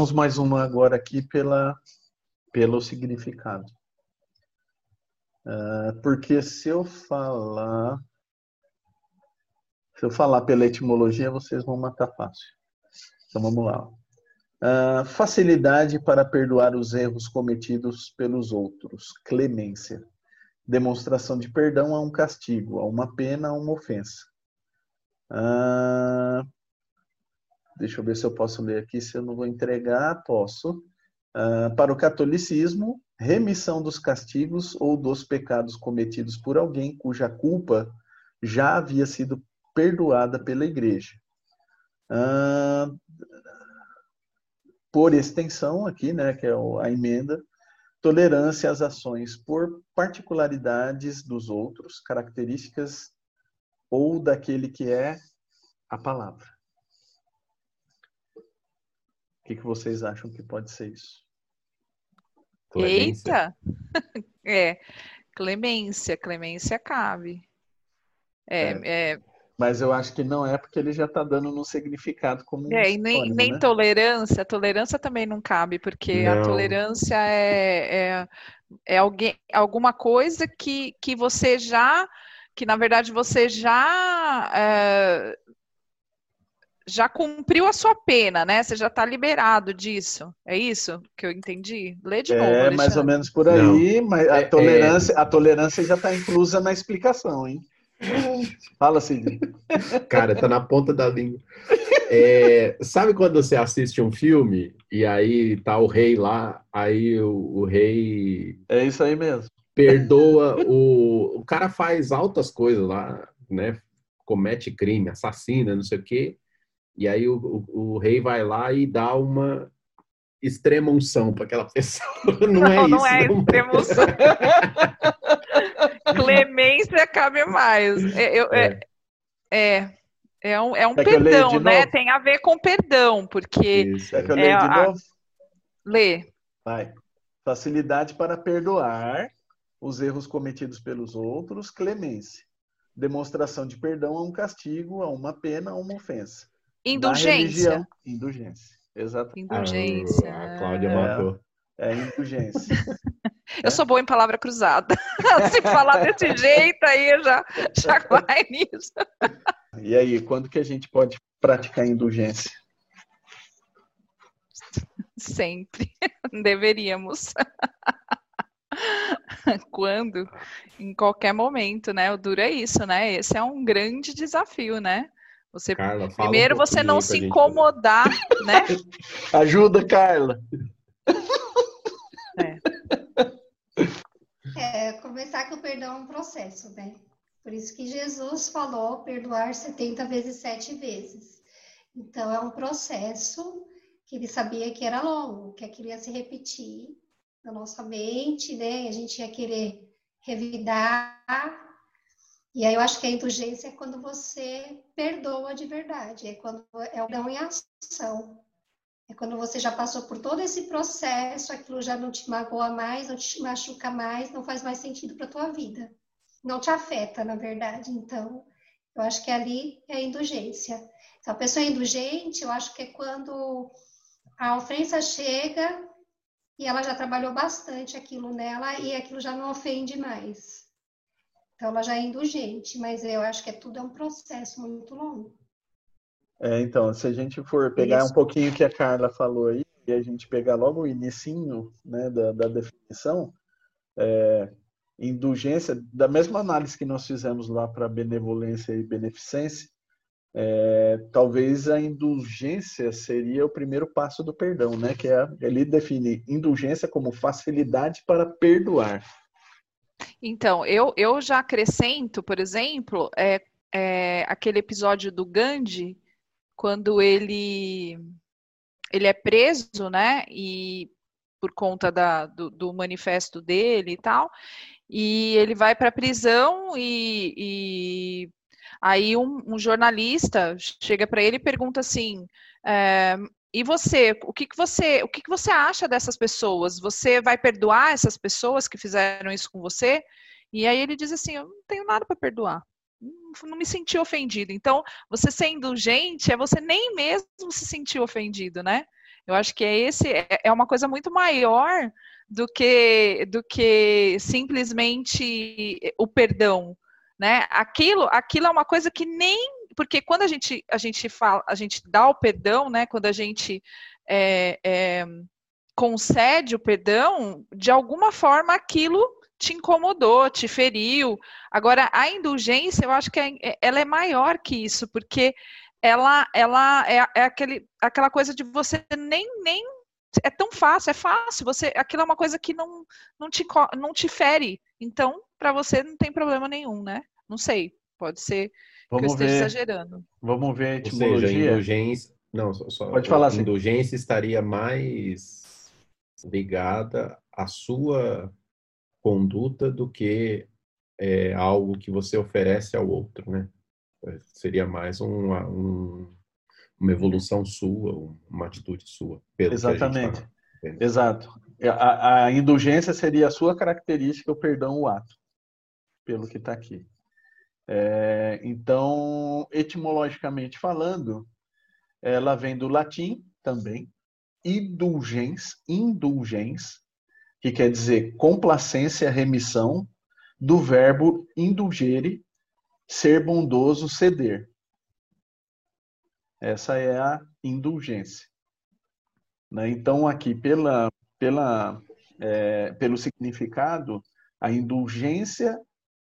Vamos mais uma agora aqui pela, pelo significado. Uh, porque se eu falar. Se eu falar pela etimologia, vocês vão matar fácil. Então vamos lá. Uh, facilidade para perdoar os erros cometidos pelos outros. Clemência. Demonstração de perdão a um castigo, a uma pena, a uma ofensa. Uh, Deixa eu ver se eu posso ler aqui, se eu não vou entregar, posso. Uh, para o catolicismo, remissão dos castigos ou dos pecados cometidos por alguém cuja culpa já havia sido perdoada pela igreja. Uh, por extensão, aqui, né, que é a emenda, tolerância às ações por particularidades dos outros, características ou daquele que é a palavra que, que vocês acham que pode ser isso? Clemência. Eita! é, clemência, clemência cabe. É, é. é, Mas eu acho que não é porque ele já está dando no significado como. É, e nem, nem né? tolerância. Tolerância também não cabe, porque não. a tolerância é, é, é alguém, alguma coisa que, que você já. Que na verdade você já é, já cumpriu a sua pena, né? Você já está liberado disso. É isso que eu entendi? Lê de é, novo. É, mais ou menos por aí, Não. mas a, é, tolerância, é... a tolerância já está inclusa na explicação, hein? Fala, Cid. Cara, tá na ponta da língua. É, sabe quando você assiste um filme e aí tá o rei lá, aí o, o rei. É isso aí mesmo. Perdoa o. O cara faz altas coisas lá, né? Comete crime, assassina, não sei o quê. E aí o, o, o rei vai lá e dá uma extrema unção para aquela pessoa. Não, é não é isso. Não é extrema unção. Clemência cabe mais. É, eu, é. é, é, um, é um perdão, né? Novo? Tem a ver com perdão, porque. Isso. É que eu leio de a... novo? Lê. Vai. Facilidade para perdoar os erros cometidos pelos outros, clemência. Demonstração de perdão a um castigo, a uma pena, a uma ofensa. Indulgência. Indulgência, exato. Indulgência. Ah, a Cláudia é, matou. É indulgência. Eu sou boa em palavra cruzada. Se falar desse jeito, aí já, já vai nisso. E aí, quando que a gente pode praticar indulgência? Sempre. Deveríamos. Quando? Em qualquer momento, né? O duro é isso, né? Esse é um grande desafio, né? Você Carla, primeiro um você não se incomodar, né? Ajuda, Carla. É. é, começar que o perdão é um processo, né? Por isso que Jesus falou perdoar 70 vezes sete vezes. Então é um processo que ele sabia que era longo, que aquilo ia se repetir na nossa mente, né? A gente ia querer revidar e aí eu acho que a indulgência é quando você perdoa de verdade, é quando é o não em ação. É quando você já passou por todo esse processo, aquilo já não te magoa mais, não te machuca mais, não faz mais sentido para tua vida. Não te afeta, na verdade. Então, eu acho que ali é a indulgência. Então, a pessoa é indulgente, eu acho que é quando a ofensa chega e ela já trabalhou bastante aquilo nela e aquilo já não ofende mais. Então, ela já é indulgente, mas eu acho que é tudo é um processo muito longo. É, então, se a gente for pegar Isso. um pouquinho que a Carla falou aí, e a gente pegar logo o inicinho né, da, da definição, é, indulgência, da mesma análise que nós fizemos lá para benevolência e beneficência, é, talvez a indulgência seria o primeiro passo do perdão, né? Que é, ele define indulgência como facilidade para perdoar. Então, eu, eu já acrescento, por exemplo, é, é, aquele episódio do Gandhi, quando ele, ele é preso, né? E por conta da, do, do manifesto dele e tal, e ele vai para a prisão e, e aí um, um, jornalista chega para ele e pergunta assim: é, e você, o que, que você, o que, que você acha dessas pessoas? Você vai perdoar essas pessoas que fizeram isso com você? E aí ele diz assim: eu não tenho nada para perdoar. Não, me senti ofendido. Então, você ser indulgente é você nem mesmo se sentir ofendido, né? Eu acho que é esse é, é uma coisa muito maior do que do que simplesmente o perdão, né? Aquilo, aquilo é uma coisa que nem porque quando a gente a gente fala, a gente dá o perdão, né? Quando a gente é, é, concede o perdão, de alguma forma aquilo te incomodou, te feriu. Agora, a indulgência, eu acho que é, é, ela é maior que isso, porque ela, ela é, é aquele, aquela coisa de você nem, nem é tão fácil, é fácil. Você, aquilo é uma coisa que não, não, te, não te fere. Então, para você não tem problema nenhum, né? Não sei, pode ser Vamos que eu esteja ver, exagerando. Vamos ver a etimologia. Ou seja, indulgência, não, só, pode falar assim. Indulgência estaria mais ligada à sua conduta do que é, algo que você oferece ao outro, né? Seria mais um, um, uma evolução sua, uma atitude sua. Exatamente. Exato. A, a, indulgência seria a sua característica, o perdão, o ato, pelo que está aqui. É, então, etimologicamente falando, ela vem do latim também, indulgens, indulgens, que quer dizer complacência, remissão, do verbo indulgere, ser bondoso, ceder. Essa é a indulgência. Né? Então, aqui, pela, pela, é, pelo significado, a indulgência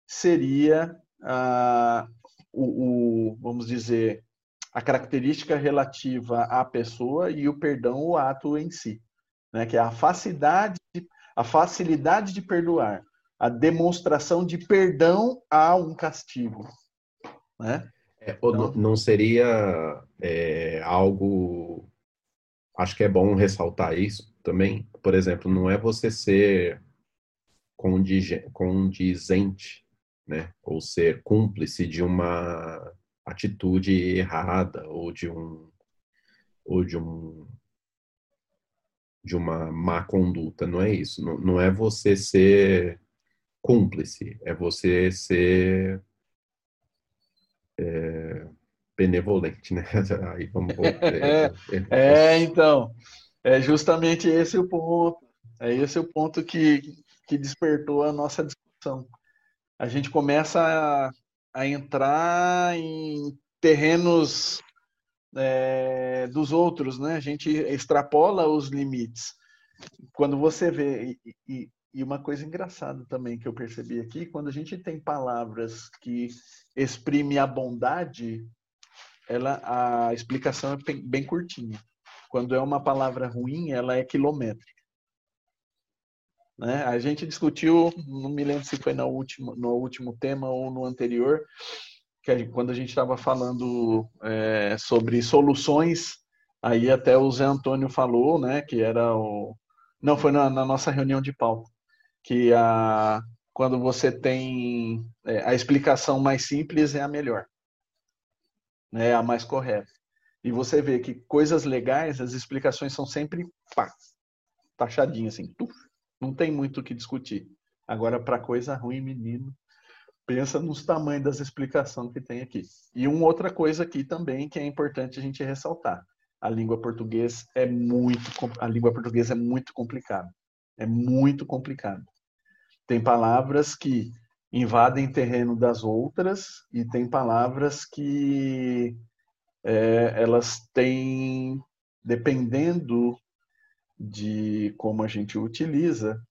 seria a, o, o, vamos dizer, a característica relativa à pessoa e o perdão, o ato em si, né? que é a facilidade, a facilidade de perdoar, a demonstração de perdão a um castigo. Né? É, então, não seria é, algo. Acho que é bom ressaltar isso também. Por exemplo, não é você ser condizente, né? Ou ser cúmplice de uma atitude errada ou de um ou de um de uma má conduta, não é isso. Não, não é você ser cúmplice, é você ser é, benevolente, né? Aí vamos é, é, então, é justamente esse o ponto. É esse o ponto que, que despertou a nossa discussão. A gente começa a, a entrar em terrenos é, dos outros, né? A gente extrapola os limites. Quando você vê, e, e, e uma coisa engraçada também que eu percebi aqui, quando a gente tem palavras que exprimem a bondade, ela, a explicação é bem curtinha. Quando é uma palavra ruim, ela é quilométrica. Né? A gente discutiu, não me lembro se foi no último, no último tema ou no anterior, que a gente, quando a gente estava falando é, sobre soluções, aí até o Zé Antônio falou, né, que era o... Não, foi na, na nossa reunião de pauta que a, quando você tem é, a explicação mais simples é a melhor, né, a mais correta. E você vê que coisas legais, as explicações são sempre pá, taxadinhas assim, tuf, não tem muito o que discutir. Agora, para coisa ruim, menino, pensa nos tamanhos das explicações que tem aqui. E uma outra coisa aqui também que é importante a gente ressaltar. A língua portuguesa é muito a língua portuguesa é muito complicada. É muito complicado. Tem palavras que invadem terreno das outras e tem palavras que é, elas têm, dependendo de como a gente utiliza,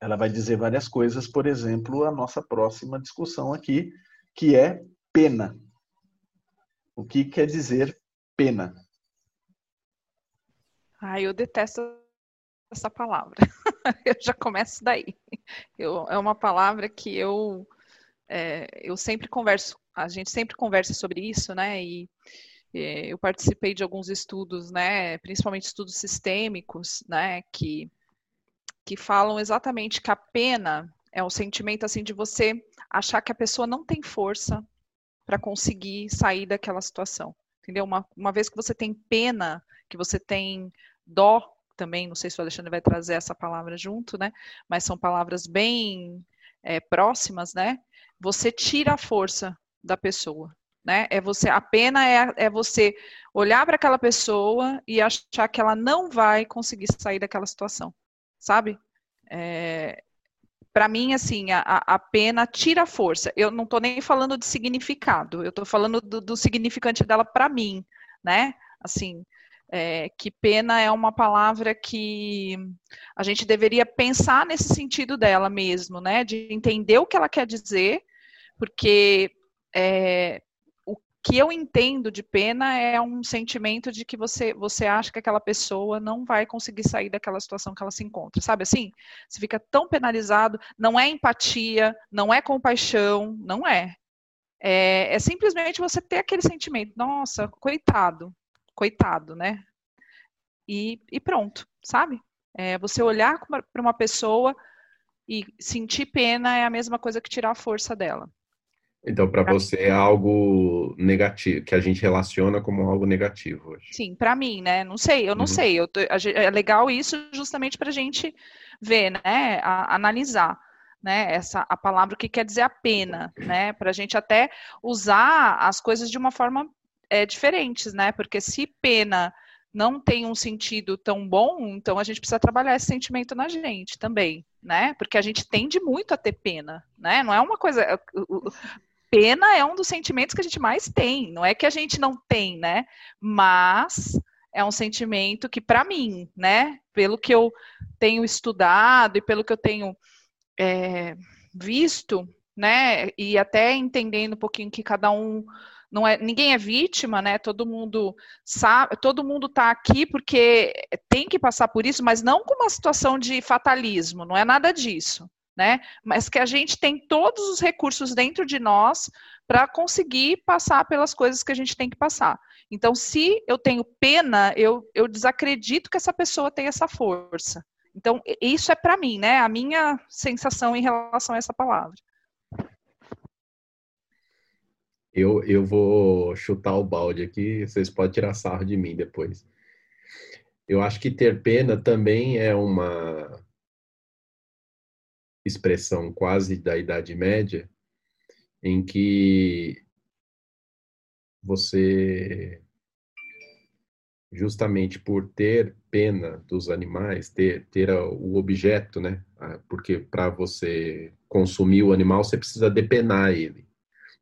ela vai dizer várias coisas, por exemplo, a nossa próxima discussão aqui, que é pena. O que quer dizer pena? Ah, eu detesto essa palavra. eu já começo daí. Eu, é uma palavra que eu, é, eu sempre converso, a gente sempre conversa sobre isso, né? E eu participei de alguns estudos, né? Principalmente estudos sistêmicos, né? Que, que falam exatamente que a pena é um sentimento assim de você achar que a pessoa não tem força para conseguir sair daquela situação. Entendeu? Uma, uma vez que você tem pena, que você tem dó também, não sei se o Alexandre vai trazer essa palavra junto, né? Mas são palavras bem é, próximas, né? Você tira a força da pessoa. Né? É você, a pena é, é você olhar para aquela pessoa e achar que ela não vai conseguir sair daquela situação, sabe? É, para mim, assim, a, a, pena tira força. Eu não estou nem falando de significado, eu estou falando do, do, significante dela para mim, né? Assim, é, que pena é uma palavra que a gente deveria pensar nesse sentido dela mesmo, né? De entender o que ela quer dizer, porque é, que eu entendo de pena é um sentimento de que você, você acha que aquela pessoa não vai conseguir sair daquela situação que ela se encontra, sabe assim? Você fica tão penalizado, não é empatia, não é compaixão, não é. É, é simplesmente você ter aquele sentimento, nossa, coitado, coitado, né? E, e pronto, sabe? É, você olhar para uma pessoa e sentir pena é a mesma coisa que tirar a força dela. Então, para você é algo negativo, que a gente relaciona como algo negativo hoje. Sim, para mim, né? Não sei, eu não uhum. sei. Eu tô, é legal isso justamente para a gente ver, né? A, analisar, né? Essa a palavra o que quer dizer a pena, né? Para a gente até usar as coisas de uma forma é, diferentes, né? Porque se pena não tem um sentido tão bom, então a gente precisa trabalhar esse sentimento na gente também, né? Porque a gente tende muito a ter pena, né? Não é uma coisa pena é um dos sentimentos que a gente mais tem. Não é que a gente não tem, né? Mas é um sentimento que, para mim, né, pelo que eu tenho estudado e pelo que eu tenho é, visto, né, e até entendendo um pouquinho que cada um não é, ninguém é vítima, né? Todo mundo sabe, todo mundo está aqui porque tem que passar por isso, mas não com uma situação de fatalismo, não é nada disso né? Mas que a gente tem todos os recursos dentro de nós para conseguir passar pelas coisas que a gente tem que passar. Então, se eu tenho pena, eu, eu desacredito que essa pessoa tem essa força. Então, isso é para mim, né? A minha sensação em relação a essa palavra. Eu, eu vou chutar o balde aqui, vocês podem tirar sarro de mim depois. Eu acho que ter pena também é uma expressão quase da Idade Média, em que você, justamente por ter pena dos animais, ter, ter o objeto, né? Porque para você consumir o animal, você precisa depenar ele.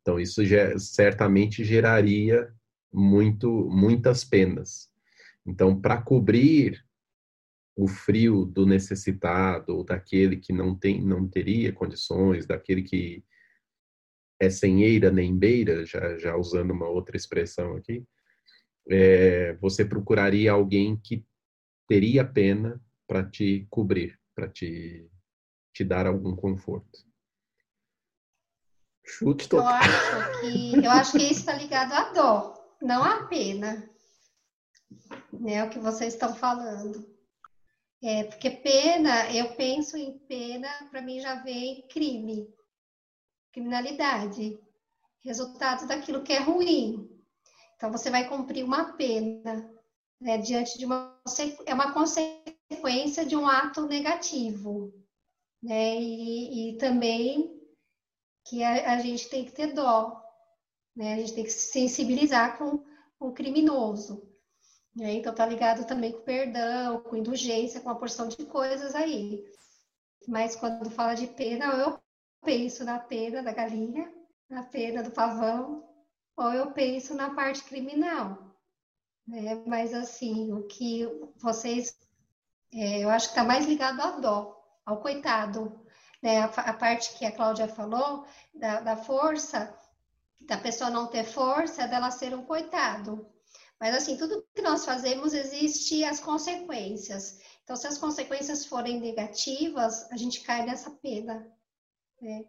Então, isso já, certamente geraria muito, muitas penas. Então, para cobrir o frio do necessitado, ou daquele que não tem, não teria condições, daquele que é sem eira nem beira, já, já usando uma outra expressão aqui, é, você procuraria alguém que teria pena para te cobrir, para te, te dar algum conforto. Chute total. Eu acho que, eu acho que isso está ligado à dó, não à pena. Né, o que vocês estão falando. É, porque pena, eu penso em pena, para mim já vem crime, criminalidade, resultado daquilo que é ruim. Então você vai cumprir uma pena, né, diante de uma é uma consequência de um ato negativo, né? E, e também que a, a, gente tem que ter dó, né? A gente tem que se sensibilizar com, o criminoso. Né? Então, tá ligado também com perdão, com indulgência, com uma porção de coisas aí. Mas quando fala de pena, eu penso na pena da galinha, na pena do pavão, ou eu penso na parte criminal. Né? Mas, assim, o que vocês. É, eu acho que está mais ligado à dó, ao coitado. Né? A, a, parte que a Cláudia falou, da, da força, da pessoa não ter força, dela ser um coitado. Mas assim, tudo que nós fazemos existe as consequências. Então, se as consequências forem negativas, a gente cai nessa pena, né?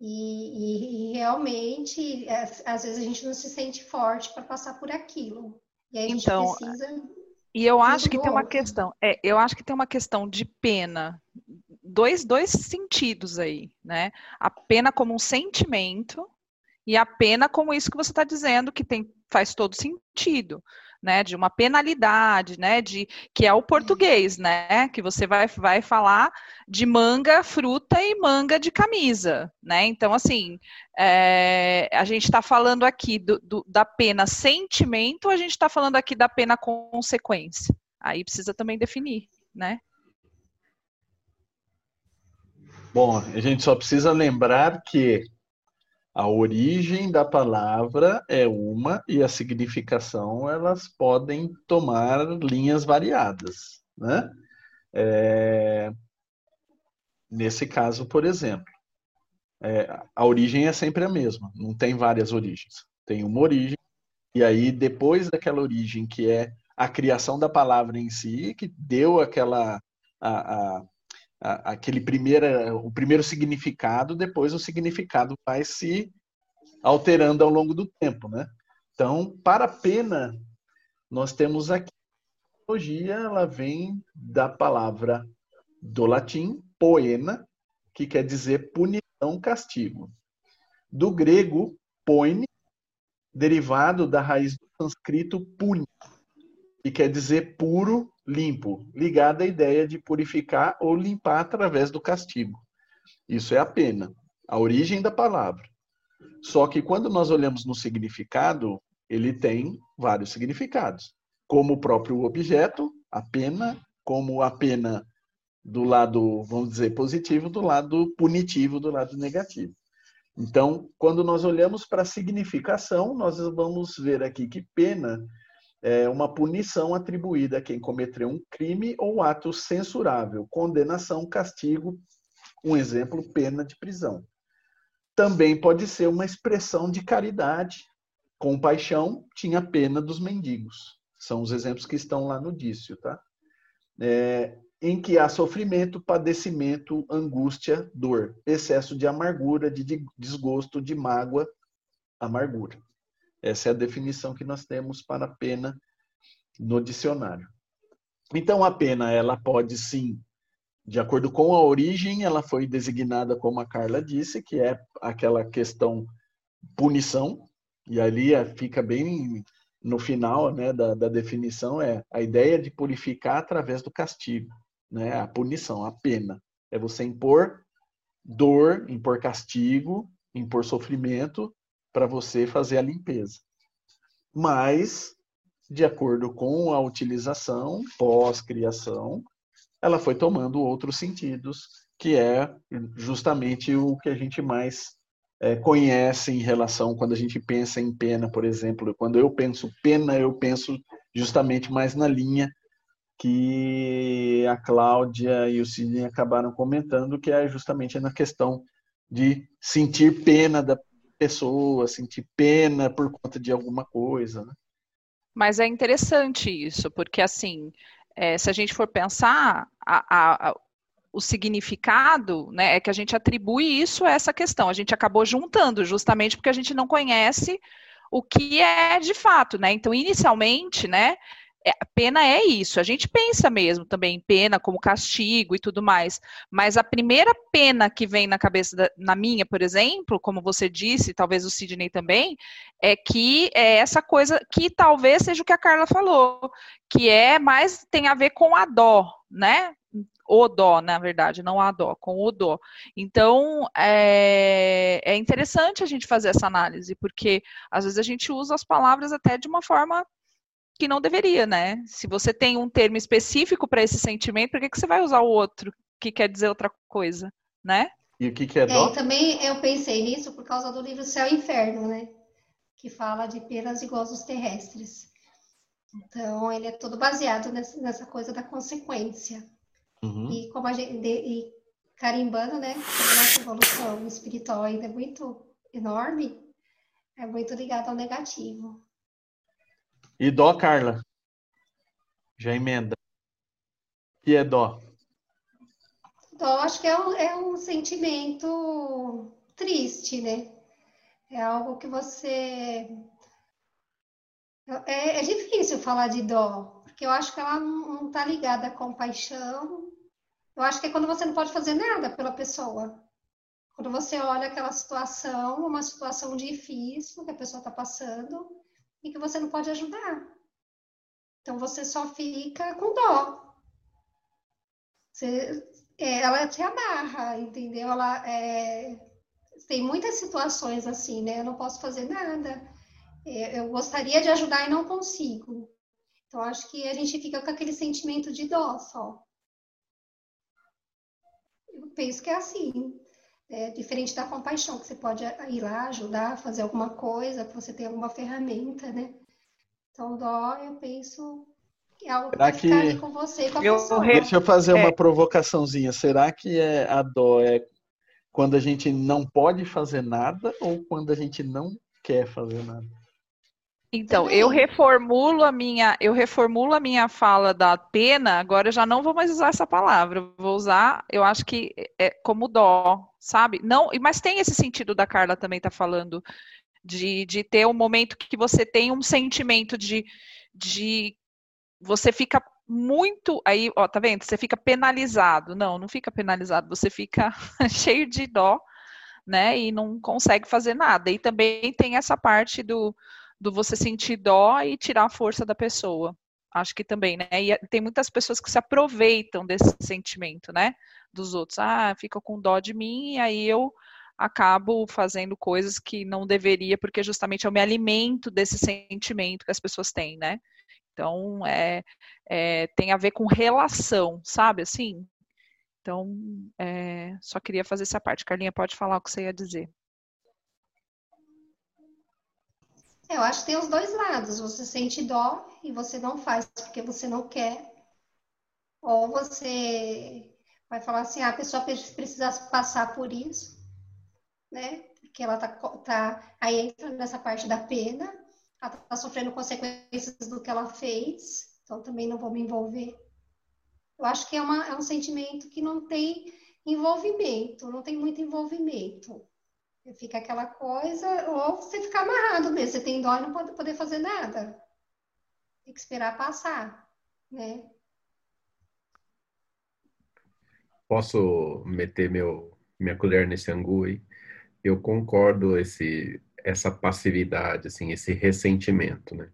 E, e, e realmente, é, às vezes a gente não se sente forte para passar por aquilo. E aí a gente então, precisa. E eu acho que tem uma questão, é, eu acho que tem uma questão de pena, dois, dois sentidos aí, né? A pena como um sentimento e a pena como isso que você está dizendo, que tem, faz todo sentido. né, de uma penalidade, né, de que é o português, né, que você vai, vai falar de manga, fruta e manga de camisa, né? Então, assim, é, a gente está falando aqui do, do, da pena sentimento, a gente está falando aqui da pena consequência. Aí precisa também definir, né? Bom, a gente só precisa lembrar que a origem da palavra é uma e a significação elas podem tomar linhas variadas, né? É... Nesse caso, por exemplo, é... a origem é sempre a mesma, não tem várias origens. Tem uma origem e aí depois daquela origem que é a criação da palavra em si, que deu aquela a, a aquele primeiro, o primeiro significado, depois o significado vai se alterando ao longo do tempo, né? Então, para a pena, nós temos aqui a ela vem da palavra do latim poena, que quer dizer punição, castigo. Do grego poine, derivado da raiz do sânscrito puni, que quer dizer puro, limpo, ligada à ideia de purificar ou limpar através do castigo. Isso é a pena, a origem da palavra. Só que quando nós olhamos no significado, ele tem vários significados, como o próprio objeto, a pena, como a pena do lado, vamos dizer, positivo, do lado punitivo, do lado negativo. Então, quando nós olhamos para a significação, nós vamos ver aqui que pena é uma punição atribuída a quem cometeu um crime ou ato censurável, condenação, castigo, um exemplo, pena de prisão. Também pode ser uma expressão de caridade. Compaixão tinha pena dos mendigos. São os exemplos que estão lá no dício, tá? É, em que há sofrimento, padecimento, angústia, dor, excesso de amargura, de desgosto, de mágoa, amargura. Essa é a definição que nós temos para a pena no dicionário. Então, a pena, ela pode sim, de acordo com a origem, ela foi designada, como a Carla disse, que é aquela questão punição, e ali é, fica bem no final né, da, da definição, é a ideia de purificar através do castigo, né, a punição, a pena. É você impor dor, impor castigo, impor sofrimento para você fazer a limpeza. Mas, de acordo com a utilização pós-criação, ela foi tomando outros sentidos, que é justamente o que a gente mais é, conhece em relação quando a gente pensa em pena, por exemplo. Quando eu penso pena, eu penso justamente mais na linha que a Cláudia e o Sidney acabaram comentando, que é justamente na questão de sentir pena da pessoa, sentir pena por conta de alguma coisa. Né? Mas é interessante isso, porque assim, é, se a gente for pensar, a, a, a, o significado né, é que a gente atribui isso a essa questão. A gente acabou juntando, justamente porque a gente não conhece o que é de fato, né? Então, inicialmente, né, é, pena é isso. A gente pensa mesmo também em pena como castigo e tudo mais. Mas a primeira pena que vem na cabeça, da, na minha, por exemplo, como você disse, talvez o Sidney também, é que é essa coisa que talvez seja o que a Carla falou, que é mais tem a ver com a dó, né? o dó, na verdade, não a dó, com o dó. Então, é, é interessante a gente fazer essa análise, porque às vezes a gente usa as palavras até de uma forma que não deveria, né? Se você tem um termo específico para esse sentimento, por que, que você vai usar o outro que quer dizer outra coisa, né? E o que, que é dó? É, também eu pensei nisso por causa do livro Céu e Inferno, né? Que fala de penas e gozos terrestres. Então, ele é todo baseado nessa, nessa coisa da consequência. Uhum. E como a gente. De, e carimbando, né? a nossa evolução espiritual ainda é muito enorme, é muito ligado ao negativo. E dó, Carla? Já emenda. O que é dó? Dó, acho que é um, é um sentimento triste, né? É algo que você. É, é difícil falar de dó, porque eu acho que ela não está ligada à compaixão. Eu acho que é quando você não pode fazer nada pela pessoa. Quando você olha aquela situação, uma situação difícil que a pessoa está passando, e que você não pode ajudar. Então você só fica com dó. Você, é, ela te amarra, entendeu? Ela é, tem muitas situações assim, né? Eu não posso fazer nada. É, eu gostaria de ajudar e não consigo. Então acho que a gente fica com aquele sentimento de dó só. Eu penso que é assim. É diferente da compaixão, que você pode ir lá ajudar, fazer alguma coisa, que você tem alguma ferramenta, né? Então, dó, eu penso que é algo que vai ficar ali com você com a eu, pessoa. Deixa eu fazer é. uma provocaçãozinha. Será que é a dó é quando a gente não pode fazer nada ou quando a gente não quer fazer nada? Então, eu reformulo a minha, eu reformulo a minha fala da pena, agora eu já não vou mais usar essa palavra. vou usar, eu acho que é como dó, sabe? Não, mas tem esse sentido da Carla também tá falando de, de ter um momento que você tem um sentimento de, de você fica muito aí, ó, tá vendo? Você fica penalizado. Não, não fica penalizado, você fica cheio de dó, né? E não consegue fazer nada. E também tem essa parte do, do você sentir dó e tirar a força da pessoa. Acho que também, né? E tem muitas pessoas que se aproveitam desse sentimento, né? Dos outros. Ah, fica com dó de mim, e aí eu acabo fazendo coisas que não deveria, porque justamente eu me alimento desse sentimento que as pessoas têm, né? Então, é, é tem a ver com relação, sabe assim? Então, é, só queria fazer essa parte. Carlinha, pode falar o que você ia dizer. Eu acho que tem os dois lados. Você sente dó e você não faz porque você não quer. Ou você vai falar assim, ah, a pessoa precisa passar por isso né? Porque ela tá, tá aí entra nessa parte da pena, ela tá sofrendo consequências do que ela fez, então também não vou me envolver. Eu acho que é, uma, é um sentimento que não tem envolvimento, não tem muito envolvimento. Fica aquela coisa, ou você fica amarrado mesmo, você tem dó e não pode poder fazer nada. Tem que esperar passar, né? Posso meter meu, minha colher nesse angu aí? eu concordo esse essa passividade, assim, esse ressentimento, né?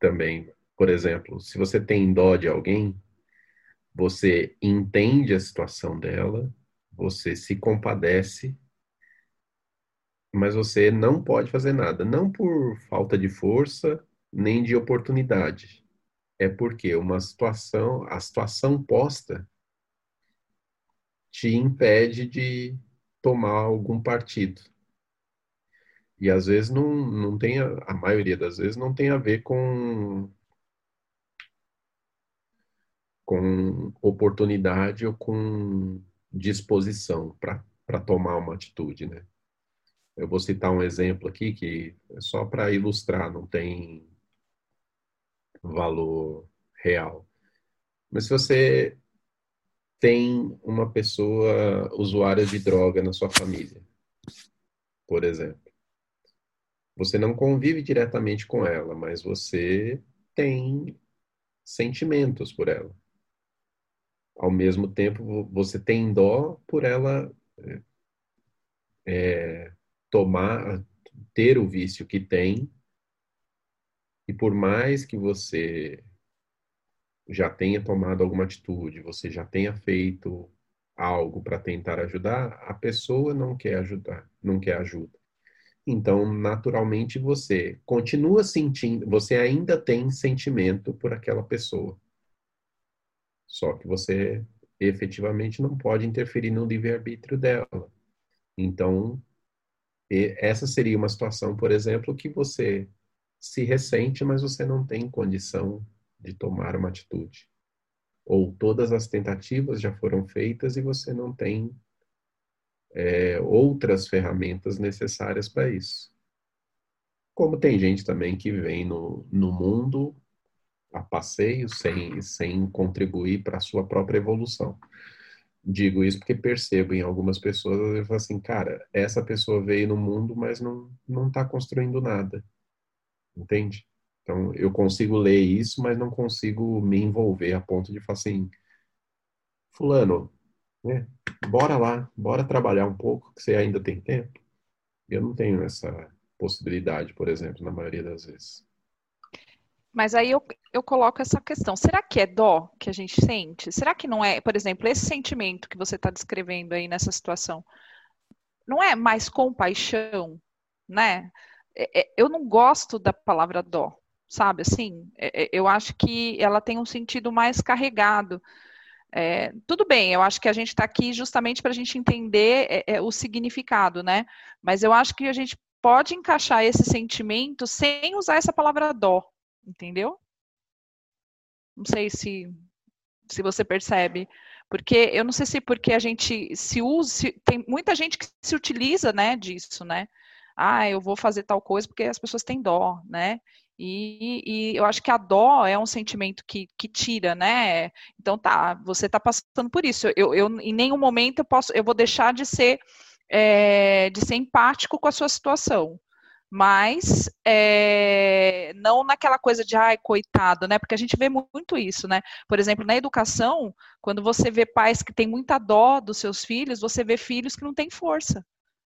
Também, por exemplo, se você tem dó de alguém, você entende a situação dela, você se compadece, mas você não pode fazer nada, não por falta de força, nem de oportunidade. É porque uma situação, a situação posta te impede de tomar algum partido. E às vezes não, não tem, a, a maioria das vezes não tem a ver com com oportunidade ou com disposição para tomar uma atitude, né? Eu vou citar um exemplo aqui que é só para ilustrar, não tem valor real. Mas se você tem uma pessoa usuária de droga na sua família, por exemplo. Você não convive diretamente com ela, mas você tem sentimentos por ela. Ao mesmo tempo, você tem dó por ela é, é tomar, ter o vício que tem, e por mais que você já tenha tomado alguma atitude, você já tenha feito algo para tentar ajudar, a pessoa não quer ajudar, não quer ajuda. Então, naturalmente, você continua sentindo, você ainda tem sentimento por aquela pessoa. Só que você efetivamente não pode interferir no livre-arbítrio dela. Então, essa seria uma situação, por exemplo, que você se ressente, mas você não tem condição de tomar uma atitude. Ou todas as tentativas já foram feitas e você não tem é, outras ferramentas necessárias para isso. Como tem gente também que vem no, no mundo a passeio sem, sem contribuir para a sua própria evolução. Digo isso porque percebo em algumas pessoas, eu falo assim, cara, essa pessoa veio no mundo, mas não não está construindo nada. Entende? Então, eu consigo ler isso, mas não consigo me envolver a ponto de falar assim, fulano, né, bora lá, bora trabalhar um pouco, que você ainda tem tempo. Eu não tenho essa possibilidade, por exemplo, na maioria das vezes. Mas aí eu, eu coloco essa questão. Será que é dó que a gente sente? Será que não é, por exemplo, esse sentimento que você está descrevendo aí nessa situação, não é mais compaixão, né? É, é, eu não gosto da palavra dó, sabe? Assim, é, eu acho que ela tem um sentido mais carregado. É, tudo bem, eu acho que a gente está aqui justamente para a gente entender o significado, né? Mas eu acho que a gente pode encaixar esse sentimento sem usar essa palavra dó, entendeu? Não sei se, se você percebe. Porque eu não sei se porque a gente se usa, se, tem muita gente que se utiliza, né, disso, né? Ah, eu vou fazer tal coisa porque as pessoas têm dó, né? E, e, eu acho que a dó é um sentimento que, que tira, né? Então tá, você está passando por isso. Eu, eu, em nenhum momento eu posso, eu vou deixar de ser é, de ser empático com a sua situação mas é, não naquela coisa de ai, coitado, né? Porque a gente vê muito isso, né? Por exemplo, na educação, quando você vê pais que têm muita dó dos seus filhos, você vê filhos que não têm força.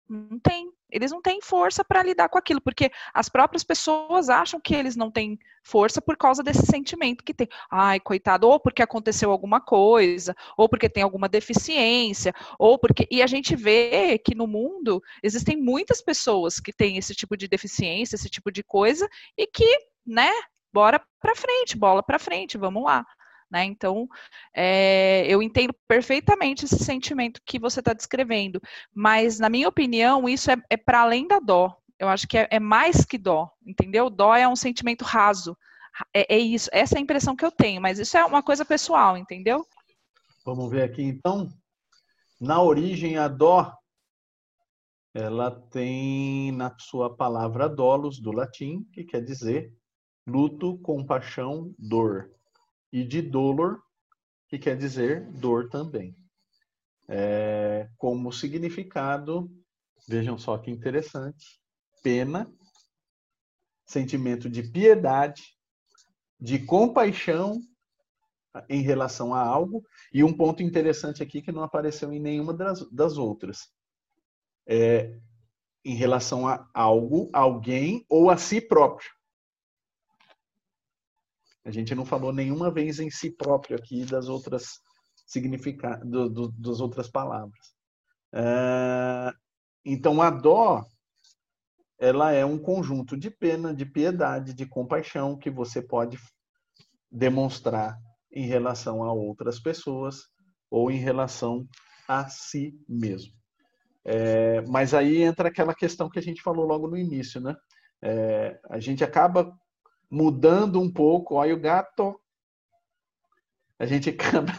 Não tem. Eles não têm força para lidar com aquilo, porque as próprias pessoas acham que eles não têm força por causa desse sentimento que tem. Ai, coitado, ou porque aconteceu alguma coisa, ou porque tem alguma deficiência, ou porque. E a gente vê que no mundo existem muitas pessoas que têm esse tipo de deficiência, esse tipo de coisa, e que, né, bora para frente, bola para frente, vamos lá. Né? Então, é, eu entendo perfeitamente esse sentimento que você está descrevendo, mas, na minha opinião, isso é, é para além da dó. Eu acho que é, é, mais que dó, entendeu? Dó é um sentimento raso. É, é, isso, essa é a impressão que eu tenho, mas isso é uma coisa pessoal, entendeu? Vamos ver aqui então. Na origem, a dó, ela tem na sua palavra dolos, do latim, que quer dizer luto, compaixão, dor e de dolor, que quer dizer dor também. É, como significado, vejam só que interessante, pena, sentimento de piedade, de compaixão em relação a algo, e um ponto interessante aqui que não apareceu em nenhuma das, das outras. É, em relação a algo, alguém ou a si próprio. A gente não falou nenhuma vez em si próprio aqui das outras significados, do, do, das outras palavras. É, então, a dó, ela é um conjunto de pena, de piedade, de compaixão que você pode demonstrar em relação a outras pessoas ou em relação a si mesmo. É, mas aí entra aquela questão que a gente falou logo no início, né? É, a gente acaba mudando um pouco. Olha o gato. A gente acaba,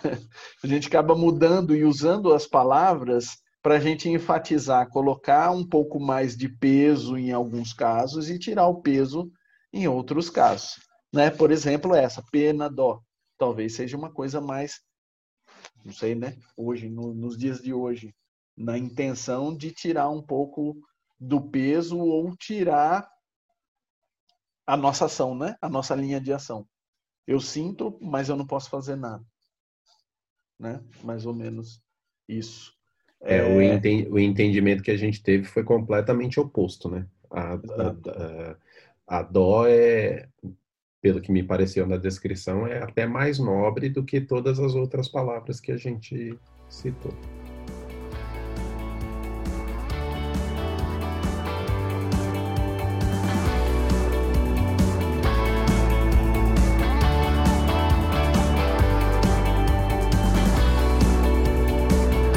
a gente acaba mudando e usando as palavras para a gente enfatizar, colocar um pouco mais de peso em alguns casos e tirar o peso em outros casos. Né? Por exemplo, essa, pena, dó. Talvez seja uma coisa mais, não sei, né? Hoje, no, nos dias de hoje, na intenção de tirar um pouco do peso ou tirar a nossa ação, né? A nossa linha de ação. Eu sinto, mas eu não posso fazer nada. Né? Mais ou menos isso. É, é... O, enten o, entendimento que a gente teve foi completamente oposto, né? A, a, a, a dó é, pelo que me pareceu na descrição, é até mais nobre do que todas as outras palavras que a gente citou.